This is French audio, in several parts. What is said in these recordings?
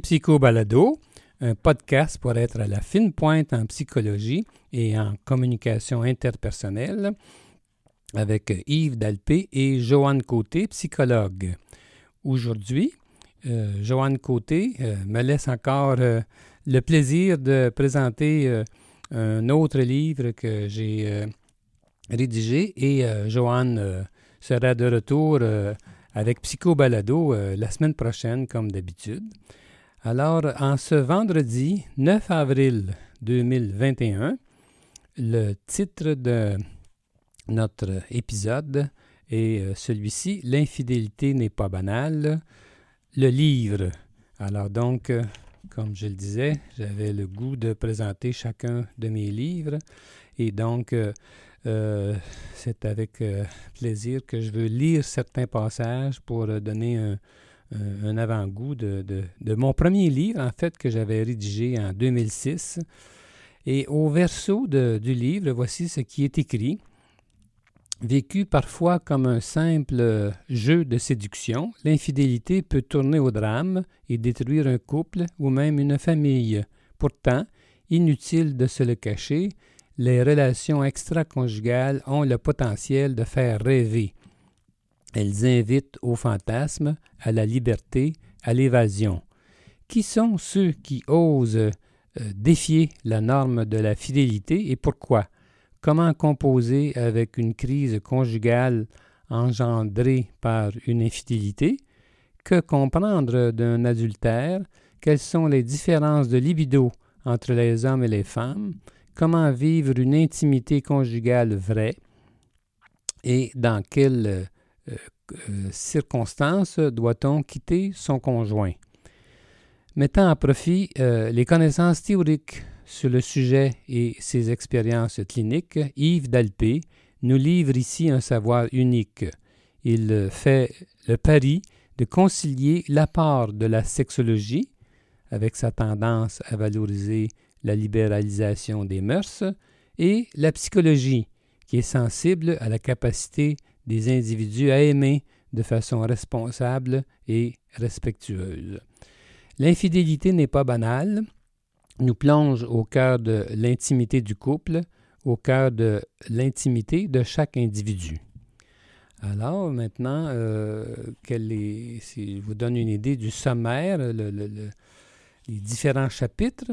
Psycho Balado, un podcast pour être à la fine pointe en psychologie et en communication interpersonnelle avec Yves Dalpé et Joanne Côté, psychologue. Aujourd'hui, euh, Joanne Côté euh, me laisse encore euh, le plaisir de présenter un autre livre que j'ai rédigé et Joanne sera de retour avec Psycho Balado la semaine prochaine comme d'habitude. Alors, en ce vendredi 9 avril 2021, le titre de notre épisode est celui-ci, L'infidélité n'est pas banale le livre. Alors donc, euh, comme je le disais, j'avais le goût de présenter chacun de mes livres. Et donc, euh, euh, c'est avec plaisir que je veux lire certains passages pour donner un, avant-goût de, de, mon premier livre, en fait, que j'avais rédigé en 2006. Et au verso du livre, voici ce qui est écrit. Vécu parfois comme un simple jeu de séduction, l'infidélité peut tourner au drame et détruire un couple ou même une famille. Pourtant, inutile de se le cacher, les relations extra-conjugales ont le potentiel de faire rêver. Elles invitent au fantasme, à la liberté, à l'évasion. Qui sont ceux qui osent euh, défier la norme de la fidélité et pourquoi? Comment composer avec une crise conjugale engendrée par une infidélité? Que comprendre d'un adultère? Quelles sont les différences de libido entre les hommes et les femmes? Comment vivre une intimité conjugale vraie? Et dans quelles euh, euh, circonstances doit-on quitter son conjoint? Mettant à profit euh, les connaissances théoriques sur le sujet et ses expériences cliniques, Yves Dalpé nous livre ici un savoir unique. Il fait le pari de concilier l'apport de la sexologie, avec sa tendance à valoriser la libéralisation des mœurs, et la psychologie, qui est sensible à la capacité des individus à aimer de façon responsable et respectueuse. L'infidélité n'est pas banale, nous plonge au cœur de l'intimité du couple, au cœur de l'intimité de chaque individu. Alors maintenant, euh, si je vous donne une idée du sommaire, les différents chapitres.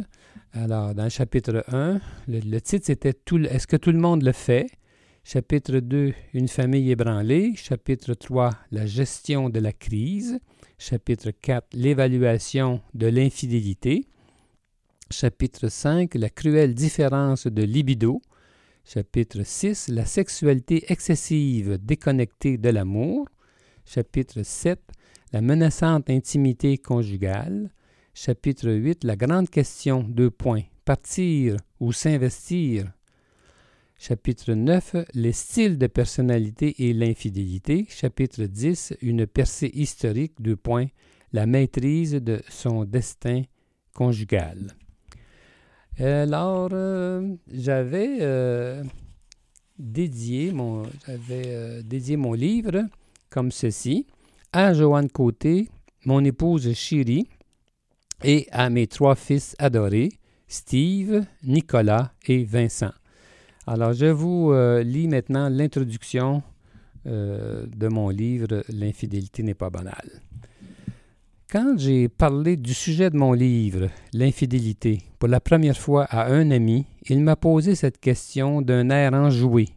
Alors, dans le chapitre 1, le, titre c'était Est-ce que tout le monde le fait? Chapitre 2, Une famille ébranlée. Chapitre 3, La gestion de la crise. Chapitre 4, L'évaluation de l'infidélité. Chapitre 5 La cruelle différence de libido. Chapitre 6 La sexualité excessive déconnectée de l'amour. Chapitre 7 La menaçante intimité conjugale. Chapitre 8 La grande question, deux points. Partir ou s'investir. Chapitre 9 Les styles de personnalité et l'infidélité. Chapitre 10 Une percée historique, deux points. La maîtrise de son destin conjugal. Alors, euh, j'avais euh, dédié, mon, euh, dédié mon livre comme ceci à Joanne Côté, mon épouse chérie, et à mes trois fils adorés, Steve, Nicolas et Vincent. Alors, je vous lis maintenant l'introduction de mon livre L'infidélité n'est pas banale. Quand j'ai parlé du sujet de mon livre, l'infidélité, pour la première fois à un ami, il m'a posé cette question d'un air enjoué.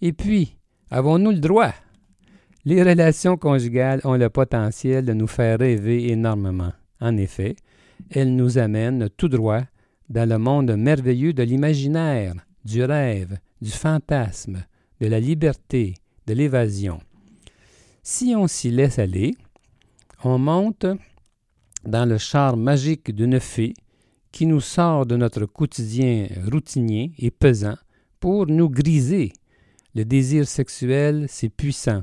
Et puis, avons-nous le droit? Les relations conjugales ont le potentiel de nous faire rêver énormément. En effet, elles nous amènent tout droit dans le monde merveilleux de l'imaginaire, du rêve, du fantasme, de la liberté, de l'évasion. Si on s'y laisse aller, on monte dans le char magique d'une fée qui nous sort de notre quotidien routinier et pesant pour nous griser. Le désir sexuel, c'est puissant.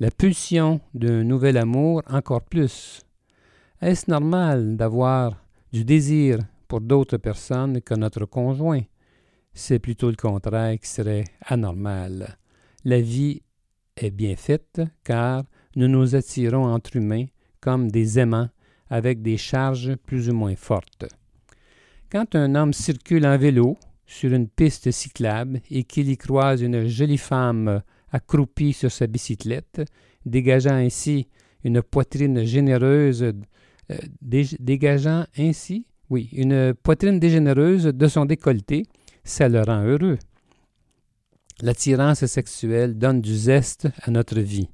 La pulsion d'un nouvel amour, encore plus. Est-ce normal d'avoir du désir pour d'autres personnes que notre conjoint? C'est plutôt le contraire qui serait anormal. La vie est bien faite car nous nous attirons entre humains comme des aimants avec des charges plus ou moins fortes. Quand un homme circule en vélo sur une piste cyclable et qu'il y croise une jolie femme accroupie sur sa bicyclette, dégageant ainsi une poitrine généreuse, euh, dégageant ainsi, oui, une poitrine dégénéreuse de son décolleté, ça le rend heureux. L'attirance sexuelle donne du zeste à notre vie.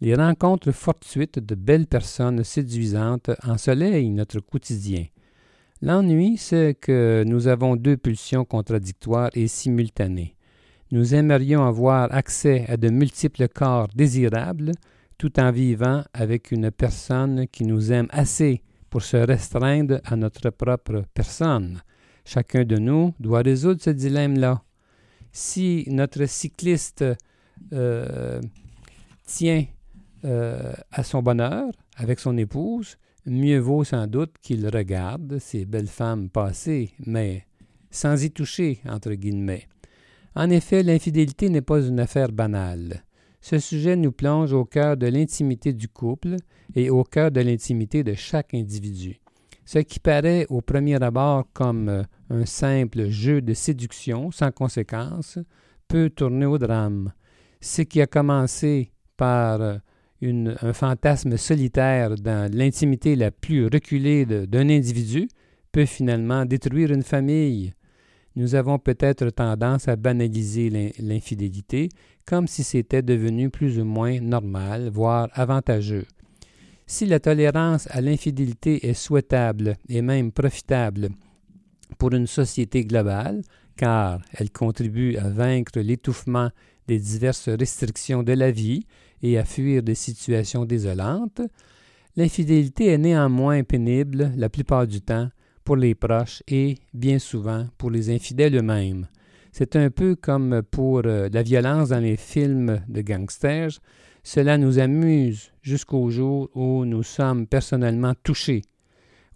Les rencontres fortuites de belles personnes séduisantes ensoleillent notre quotidien. L'ennui, c'est que nous avons deux pulsions contradictoires et simultanées. Nous aimerions avoir accès à de multiples corps désirables, tout en vivant avec une personne qui nous aime assez pour se restreindre à notre propre personne. Chacun de nous doit résoudre ce dilemme-là. Si notre cycliste euh, tient euh, à son bonheur avec son épouse, mieux vaut sans doute qu'il regarde ces belles femmes passer, mais sans y toucher, entre guillemets. En effet, l'infidélité n'est pas une affaire banale. Ce sujet nous plonge au cœur de l'intimité du couple et au cœur de l'intimité de chaque individu. Ce qui paraît au premier abord comme euh, un simple jeu de séduction sans conséquence peut tourner au drame. Ce qui a commencé par euh, un fantasme solitaire dans l'intimité la plus reculée d'un individu peut finalement détruire une famille. Nous avons peut-être tendance à banaliser l'infidélité comme si c'était devenu plus ou moins normal, voire avantageux. Si la tolérance à l'infidélité est souhaitable et même profitable pour une société globale, car elle contribue à vaincre l'étouffement des diverses restrictions de la vie et à fuir des situations désolantes, l'infidélité est néanmoins pénible la plupart du temps pour les proches et bien souvent pour les infidèles eux-mêmes. C'est un peu comme pour euh, la violence dans les films de gangsters. Cela nous amuse jusqu'au jour où nous sommes personnellement touchés.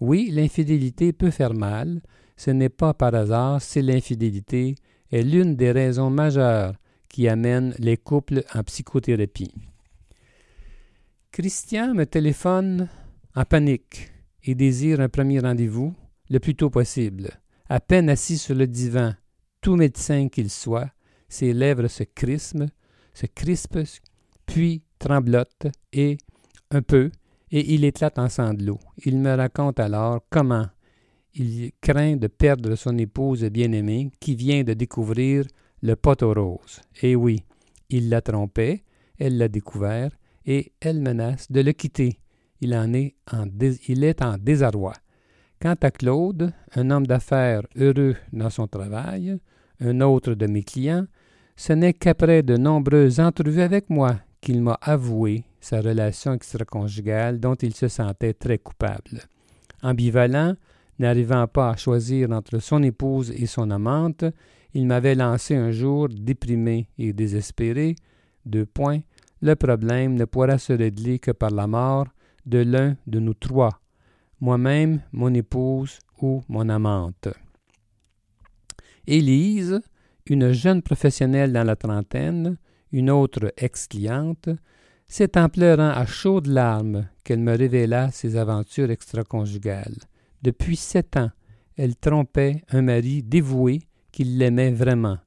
Oui, l'infidélité peut faire mal. Ce n'est pas par hasard si l'infidélité est l'une des raisons majeures qui amènent les couples en psychothérapie. Christian me téléphone en panique et désire un premier rendez-vous le plus tôt possible. À peine assis sur le divan, tout médecin qu'il soit, ses lèvres se crispent, se crispent, puis tremblotent, et un peu, et il éclate en sanglots. Il me raconte alors comment il craint de perdre son épouse bien-aimée qui vient de découvrir le poteau rose. Et oui, il la trompait, elle l'a découvert, et elle menace de le quitter. Il, en est en il est en désarroi. Quant à Claude, un homme d'affaires heureux dans son travail, un autre de mes clients, ce n'est qu'après de nombreuses entrevues avec moi qu'il m'a avoué sa relation extra-conjugale dont il se sentait très coupable. Ambivalent, n'arrivant pas à choisir entre son épouse et son amante, il m'avait lancé un jour, déprimé et désespéré, deux points, le problème ne pourra se régler que par la mort de l'un de nous trois, moi-même, mon épouse ou mon amante. Élise, une jeune professionnelle dans la trentaine, une autre ex-cliente, c'est en pleurant à chaudes larmes qu'elle me révéla ses aventures extra-conjugales. Depuis sept ans, elle trompait un mari dévoué qui l'aimait vraiment.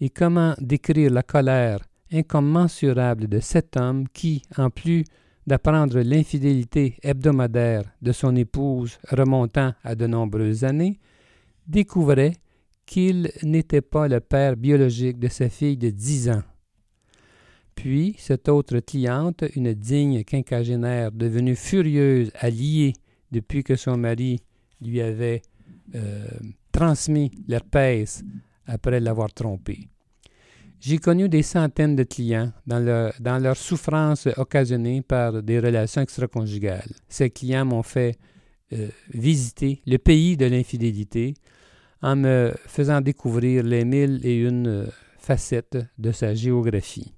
Et comment décrire la colère incommensurable de cet homme qui, en plus d'apprendre l'infidélité hebdomadaire de son épouse remontant à de nombreuses années, découvrait qu'il n'était pas le père biologique de sa fille de dix ans. Puis, cette autre cliente, une digne quinquagénaire devenue furieuse à lier depuis que son mari lui avait euh, transmis l'herpès après l'avoir trompé. J'ai connu des centaines de clients dans leur, dans leur souffrance occasionnée par des relations extra-conjugales. Ces clients m'ont fait euh, visiter le pays de l'infidélité en me faisant découvrir les mille et une euh, facettes de sa géographie.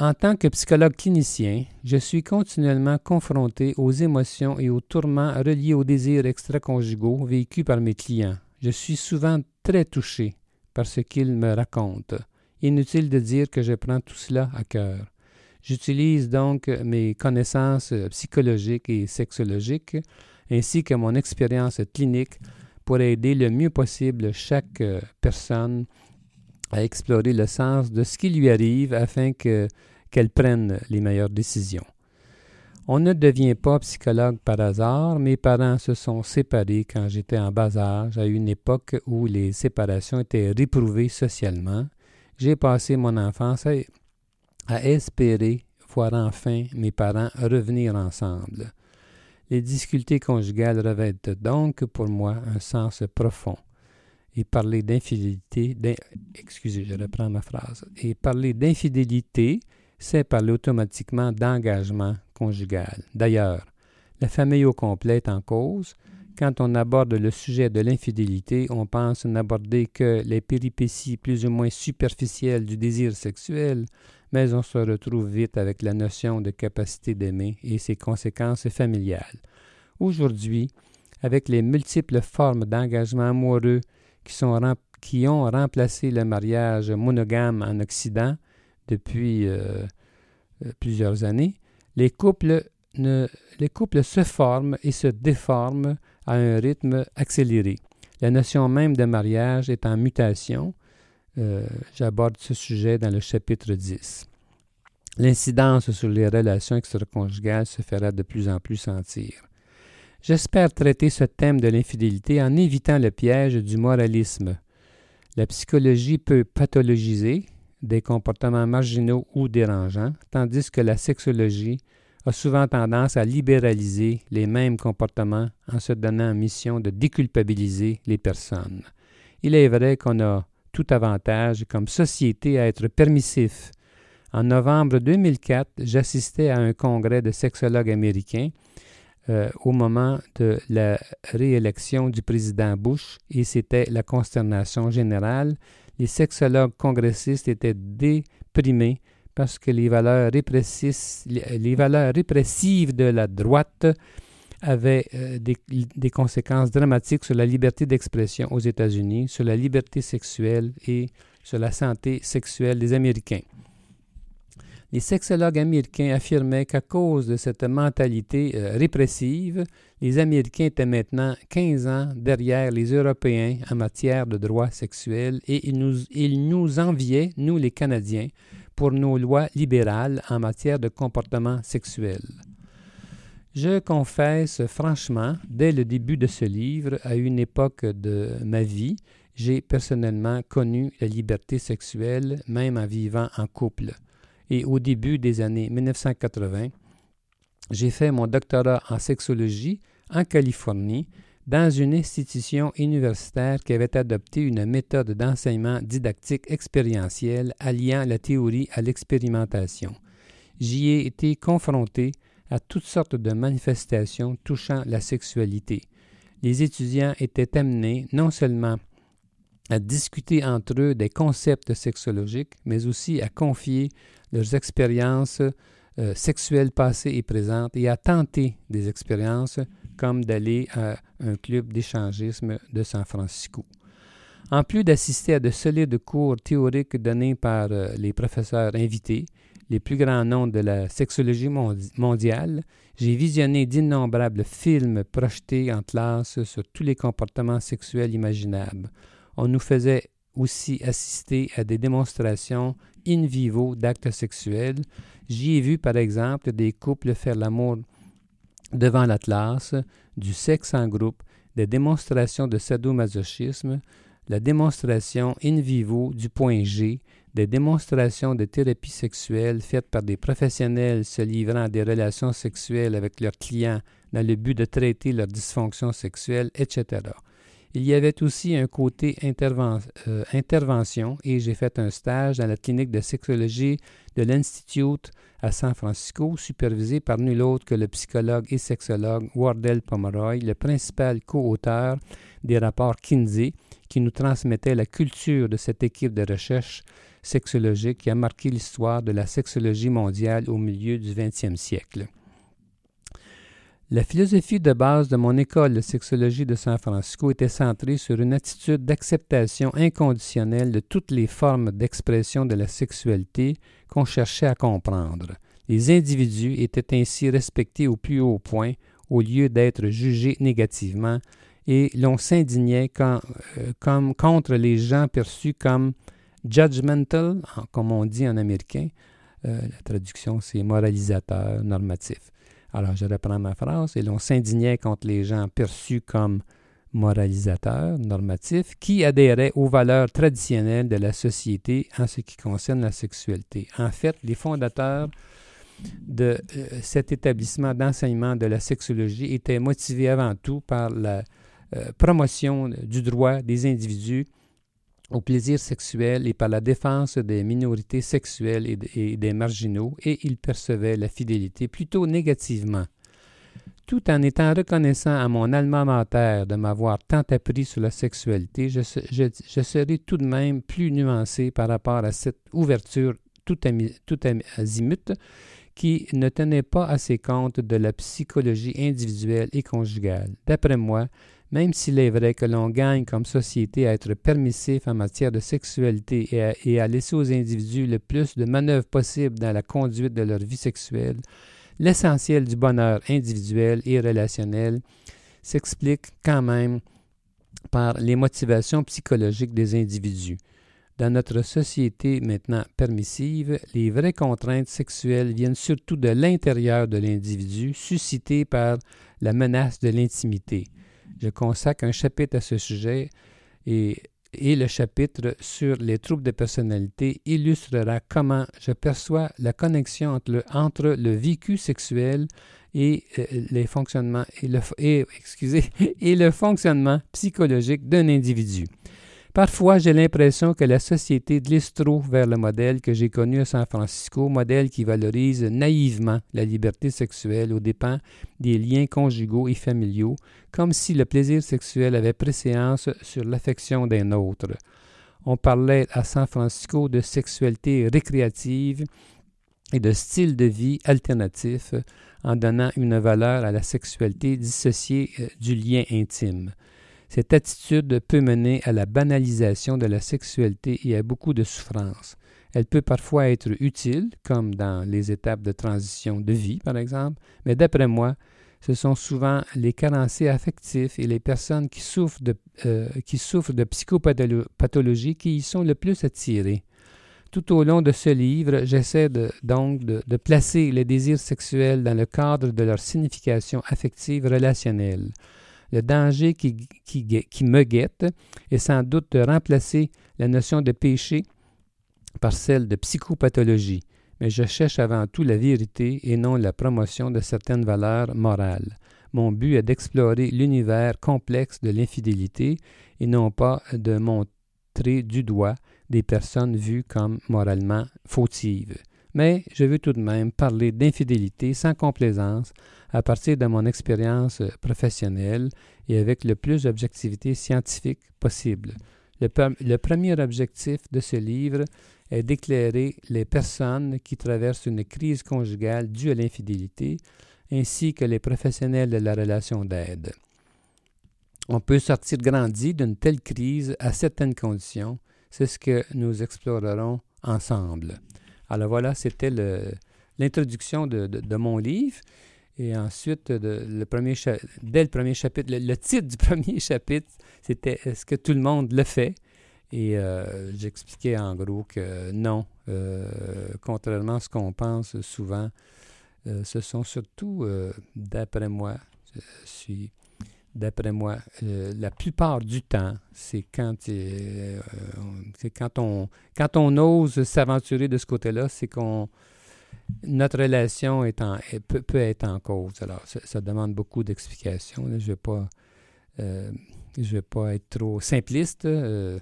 En tant que psychologue clinicien, je suis continuellement confronté aux émotions et aux tourments reliés aux désirs extra-conjugaux vécus par mes clients. Je suis souvent très touché par ce qu'il me raconte. Inutile de dire que je prends tout cela à cœur. J'utilise donc mes connaissances psychologiques et sexologiques ainsi que mon expérience clinique pour aider le mieux possible chaque euh, personne à explorer le sens de ce qui lui arrive afin qu'elle prenne les meilleures décisions. On ne devient pas psychologue par hasard. Mes parents se sont séparés quand j'étais en bas âge, à une époque où les séparations étaient réprouvées socialement. J'ai passé mon enfance à, à espérer voir enfin mes parents revenir ensemble. Les difficultés conjugales revêtent donc pour moi un sens profond. Et parler d'infidélité, excusez, je reprends ma phrase. Et parler d'infidélité, c'est parler automatiquement d'engagement conjugal. D'ailleurs, la famille au complet est en cause. Quand on aborde le sujet de l'infidélité, on pense n'aborder que les péripéties plus ou moins superficielles du désir sexuel, mais on se retrouve vite avec la notion de capacité d'aimer et ses conséquences familiales. Aujourd'hui, avec les multiples formes d'engagement amoureux qui, ont remplacé le mariage monogame en Occident depuis euh, euh, plusieurs années, les couples, ne, les couples se forment et se déforment à un rythme accéléré. La notion même de mariage est en mutation, euh, j'aborde ce sujet dans le chapitre 10. L'incidence sur les relations extraconjugales se fera de plus en plus sentir. J'espère traiter ce thème de l'infidélité en évitant le piège du moralisme. La psychologie peut pathologiser des comportements marginaux ou dérangeants, tandis que la sexologie a souvent tendance à libéraliser les mêmes comportements en se donnant mission de déculpabiliser les personnes. Il est vrai qu'on a tout avantage comme société à être permissif. En novembre 2004, j'assistais à un congrès de sexologues américains euh, au moment de la réélection du président Bush et c'était la consternation générale. Les sexologues congressistes étaient déprimés parce que les valeurs, valeurs répressives de la droite avait euh, des, conséquences dramatiques sur la liberté d'expression aux États-Unis, sur la liberté sexuelle et sur la santé sexuelle des Américains. Les sexologues américains affirmaient qu'à cause de cette mentalité euh, répressive, les Américains étaient maintenant 15 ans derrière les Européens en matière de droits sexuels et ils nous, ils nous enviaient, nous les Canadiens, pour nos lois libérales en matière de comportement sexuel. Je confesse franchement, dès le début de ce livre, à une époque de ma vie, j'ai personnellement connu la liberté sexuelle, même en vivant en couple. Et au début des années 1980, j'ai fait mon doctorat en sexologie en Californie, dans une institution universitaire qui avait adopté une méthode d'enseignement didactique expérientielle alliant la théorie à l'expérimentation. J'y ai été confronté à toutes sortes de manifestations touchant la sexualité. Les étudiants étaient amenés non seulement à discuter entre eux des concepts sexologiques, mais aussi à confier leurs expériences euh, sexuelles passées et présentes et à tenter des expériences comme d'aller à un club d'échangisme de San Francisco. En plus d'assister à de solides cours théoriques donnés par euh, les professeurs invités, les plus grands noms de la sexologie mondiale, j'ai visionné d'innombrables films projetés en classe sur tous les comportements sexuels imaginables. On nous faisait aussi assister à des démonstrations in vivo d'actes sexuels. J'y ai vu par exemple des couples faire l'amour devant l'Atlas, du sexe en groupe, des démonstrations de sadomasochisme, la démonstration in vivo du point G, des démonstrations de thérapie sexuelle faites par des professionnels se livrant à des relations sexuelles avec leurs clients dans le but de traiter leur dysfonction sexuelle, etc. Il y avait aussi un côté euh, intervention et j'ai fait un stage dans la clinique de sexologie de l'Institute à San Francisco, supervisé par nul autre que le psychologue et sexologue Wardell Pomeroy, le principal co-auteur des rapports Kinsey, qui nous transmettait la culture de cette équipe de recherche sexologique qui a marqué l'histoire de la sexologie mondiale au milieu du XXe siècle. La philosophie de base de mon école de sexologie de San Francisco était centrée sur une attitude d'acceptation inconditionnelle de toutes les formes d'expression de la sexualité qu'on cherchait à comprendre. Les individus étaient ainsi respectés au plus haut point, au lieu d'être jugés négativement, et l'on s'indignait euh, contre les gens perçus comme judgmental, comme on dit en américain. Euh, la traduction, c'est moralisateur, normatif. Alors, je reprends ma phrase, et l'on s'indignait contre les gens perçus comme moralisateurs, normatifs, qui adhéraient aux valeurs traditionnelles de la société en ce qui concerne la sexualité. En fait, les fondateurs de euh, cet établissement d'enseignement de la sexologie étaient motivés avant tout par la euh, promotion du droit des individus au plaisir sexuel et par la défense des minorités sexuelles et, des marginaux, et ils percevaient la fidélité plutôt négativement. Tout en étant reconnaissant à mon alma mater de m'avoir tant appris sur la sexualité, je, je, serai tout de même plus nuancé par rapport à cette ouverture tout, tout azimut qui ne tenait pas assez compte de la psychologie individuelle et conjugale. D'après moi, même s'il est vrai que l'on gagne comme société à être permissif en matière de sexualité et à, laisser aux individus le plus de manœuvres possible dans la conduite de leur vie sexuelle, l'essentiel du bonheur individuel et relationnel s'explique quand même par les motivations psychologiques des individus. Dans notre société maintenant permissive, les vraies contraintes sexuelles viennent surtout de l'intérieur de l'individu, suscitées par la menace de l'intimité. Je consacre un chapitre à ce sujet et, le chapitre sur les troubles de personnalité illustrera comment je perçois la connexion entre le, entre vécu sexuel et le fonctionnement psychologique d'un individu. Parfois, j'ai l'impression que la société glisse trop vers le modèle que j'ai connu à San Francisco, modèle qui valorise naïvement la liberté sexuelle aux dépens des liens conjugaux et familiaux, comme si le plaisir sexuel avait préséance sur l'affection d'un autre. On parlait à San Francisco de sexualité récréative et de style de vie alternatif en donnant une valeur à la sexualité dissociée euh, du lien intime. Cette attitude peut mener à la banalisation de la sexualité et à beaucoup de souffrances. Elle peut parfois être utile, comme dans les étapes de transition de vie, par exemple, mais d'après moi, ce sont souvent les carencés affectifs et les personnes qui souffrent de, euh, qui psychopathologie qui y sont le plus attirées. Tout au long de ce livre, j'essaie donc de, placer les désirs sexuels dans le cadre de leur signification affective relationnelle. Le danger qui, me guette est sans doute de remplacer la notion de péché par celle de psychopathologie, mais je cherche avant tout la vérité et non la promotion de certaines valeurs morales. Mon but est d'explorer l'univers complexe de l'infidélité et non pas de montrer du doigt des personnes vues comme moralement fautives. Mais je veux tout de même parler d'infidélité sans complaisance à partir de mon expérience professionnelle et avec le plus d'objectivité scientifique possible. Le, premier objectif de ce livre est d'éclairer les personnes qui traversent une crise conjugale due à l'infidélité, ainsi que les professionnels de la relation d'aide. On peut sortir grandi d'une telle crise à certaines conditions. C'est ce que nous explorerons ensemble. Alors voilà, c'était l'introduction de, mon livre. Et ensuite, le premier dès le premier chapitre, le, titre du premier chapitre, c'était Est-ce que tout le monde le fait? Et euh, j'expliquais en gros que non, euh, contrairement à ce qu'on pense souvent, euh, ce sont surtout, d'après moi, je suis d'après moi, la plupart du temps, c'est quand, c'est quand, on, quand on ose s'aventurer de ce côté-là, c'est qu'on notre relation est en, peut, peut, être en cause. Alors, ça, demande beaucoup d'explications. Je ne vais, pas, euh, vais pas être trop simpliste. Euh,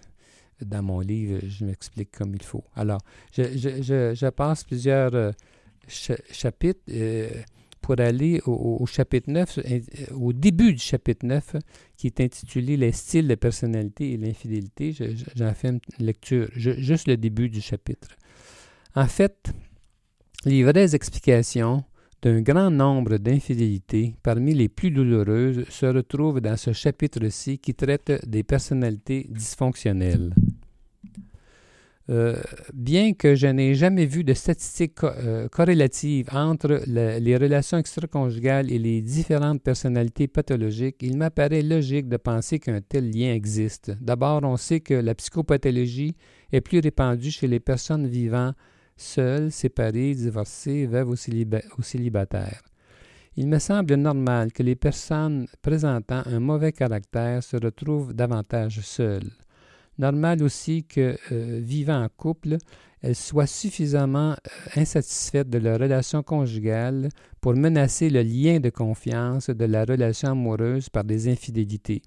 dans mon livre, je m'explique comme il faut. Alors, je, passe plusieurs euh, chapitres pour aller au, chapitre 9, au début du chapitre 9, qui est intitulé Les styles de personnalité et l'infidélité. J'en fais une lecture, juste le début du chapitre. En fait, les vraies explications d'un grand nombre d'infidélités, parmi les plus douloureuses, se retrouvent dans ce chapitre-ci qui traite des personnalités dysfonctionnelles. Euh, bien que je n'ai jamais vu de statistiques euh, corrélatives entre les relations extra-conjugales et les différentes personnalités pathologiques, il m'apparaît logique de penser qu'un tel lien existe. D'abord, on sait que la psychopathologie est plus répandue chez les personnes vivant seules, séparées, divorcées, veuves ou célibataires. Il me semble normal que les personnes présentant un mauvais caractère se retrouvent davantage seules. Normal aussi que, euh, vivant en couple, elles soient suffisamment euh, insatisfaites de leur relation conjugale pour menacer le lien de confiance de la relation amoureuse par des infidélités.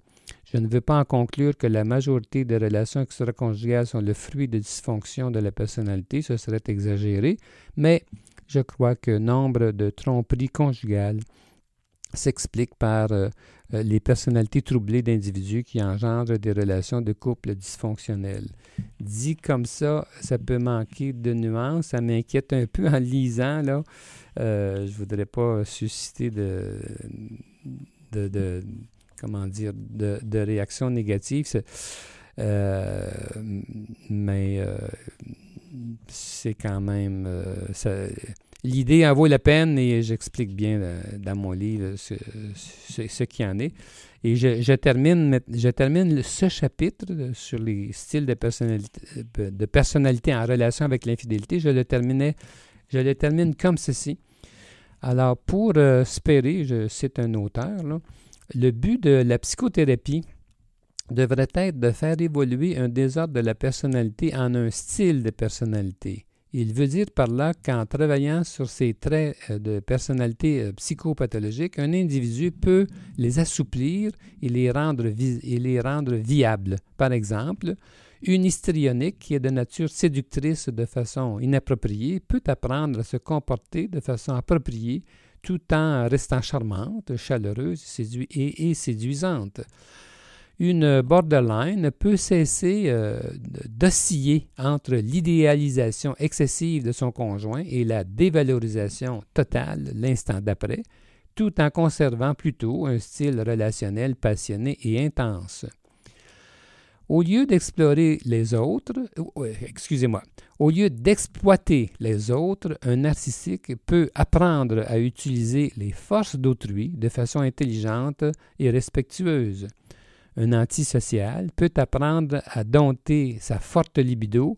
Je ne veux pas en conclure que la majorité des relations extraconjugales sont le fruit de dysfonctions de la personnalité, ce serait exagéré, mais je crois que nombre de tromperies conjugales s'expliquent par euh, euh, les personnalités troublées d'individus qui engendrent des relations de couple dysfonctionnelles. Dit comme ça, ça peut manquer de nuances. Ça m'inquiète un peu en lisant. Là. Euh, je ne voudrais pas susciter de, de, comment dire, de, de réactions négatives. mais c'est quand même. Euh, l'idée en vaut la peine et j'explique bien euh, dans mon livre ce, ce, qui en est. Et je, termine, je termine ce chapitre sur les styles de personnalité, de personnalité en relation avec l'infidélité. Je le terminais, je le termine comme ceci. Alors, pour euh, je cite un auteur, le but de la psychothérapie, devrait être de faire évoluer un désordre de la personnalité en un style de personnalité. Il veut dire par là qu'en travaillant sur ces traits euh, de personnalité euh, psychopathologique, un individu peut les assouplir et les rendre, et les rendre viables. Par exemple, une histrionique qui est de nature séductrice de façon inappropriée peut apprendre à se comporter de façon appropriée tout en restant charmante, chaleureuse et séduisante une borderline peut cesser euh, d'osciller entre l'idéalisation excessive de son conjoint et la dévalorisation totale l'instant d'après, tout en conservant plutôt un style relationnel passionné et intense. Au lieu d'explorer les autres, excusez-moi, au lieu d'exploiter les autres, un narcissique peut apprendre à utiliser les forces d'autrui de façon intelligente et respectueuse. Un antisocial peut apprendre à dompter sa forte libido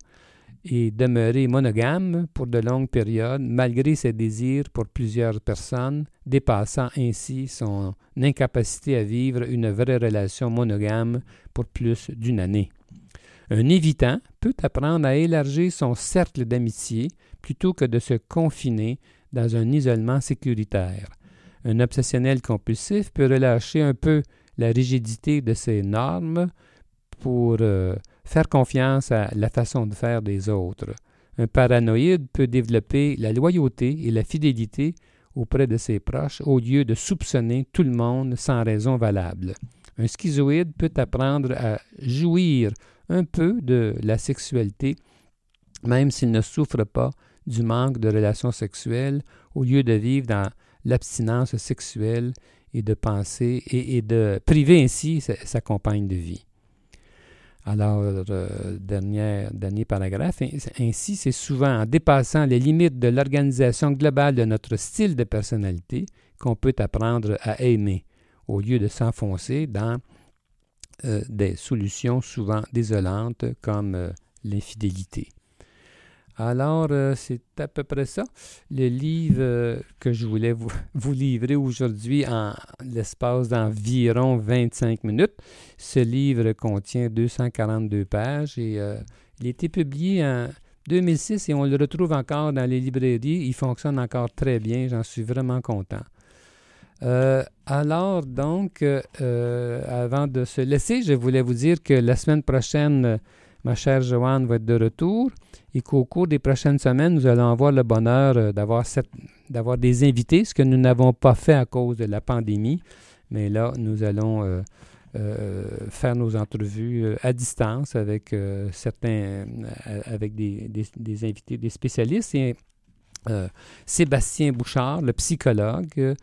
et demeurer monogame pour de longues périodes malgré ses désirs pour plusieurs personnes, dépassant ainsi son incapacité à vivre une vraie relation monogame pour plus d'une année. Un évitant peut apprendre à élargir son cercle d'amitié plutôt que de se confiner dans un isolement sécuritaire. Un obsessionnel compulsif peut relâcher un peu la rigidité de ces normes pour euh, faire confiance à la façon de faire des autres. Un paranoïde peut développer la loyauté et la fidélité auprès de ses proches au lieu de soupçonner tout le monde sans raison valable. Un schizoïde peut apprendre à jouir un peu de la sexualité, même s'il ne souffre pas du manque de relations sexuelles, au lieu de vivre dans l'abstinence sexuelle et de penser et, de priver ainsi sa, compagne de vie. Alors, euh, dernier, paragraphe, ainsi c'est souvent en dépassant les limites de l'organisation globale de notre style de personnalité qu'on peut apprendre à aimer, au lieu de s'enfoncer dans euh, des solutions souvent désolantes comme euh, l'infidélité. Alors, euh, c'est à peu près ça. Le livre euh, que je voulais vous, livrer aujourd'hui en l'espace d'environ 25 minutes. Ce livre contient 242 pages et euh, il a été publié en 2006 et on le retrouve encore dans les librairies. Il fonctionne encore très bien. J'en suis vraiment content. alors, donc, avant de se laisser, je voulais vous dire que la semaine prochaine, ma chère Joanne va être de retour et qu'au cours des prochaines semaines, nous allons avoir le bonheur euh, d'avoir, des invités, ce que nous n'avons pas fait à cause de la pandémie. Mais là, nous allons euh, euh, faire nos entrevues à distance avec certains, avec des, invités, des spécialistes. Sébastien Bouchard, le psychologue,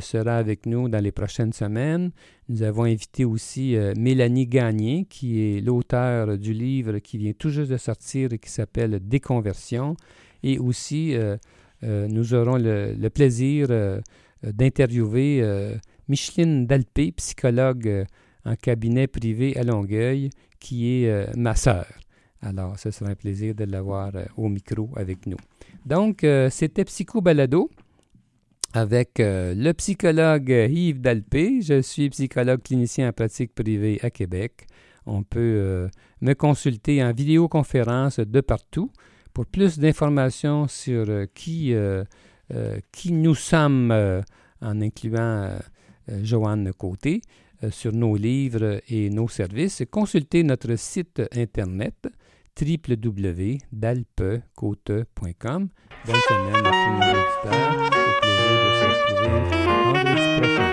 sera avec nous dans les prochaines semaines. Nous avons invité aussi Mélanie Gagné, qui est l'auteur du livre qui vient tout juste de sortir et qui s'appelle Déconversion. Et aussi, nous aurons le, plaisir d'interviewer Micheline Dalpé, psychologue en cabinet privé à Longueuil, qui est ma sœur. Alors, ce sera un plaisir de l'avoir euh, au micro avec nous. Donc, euh, c'était Psycho Balado avec euh, le psychologue Yves Dalpé. Je suis psychologue clinicien en pratique privée à Québec. On peut me consulter en vidéoconférence de partout. Pour plus d'informations sur qui, qui nous sommes, en incluant Joanne Côté, sur nos livres et nos services, consultez notre site Internet www.dalpecote.com. Bonne semaine à tous nos auditeurs. Au plaisir de se retrouver vendredi prochain.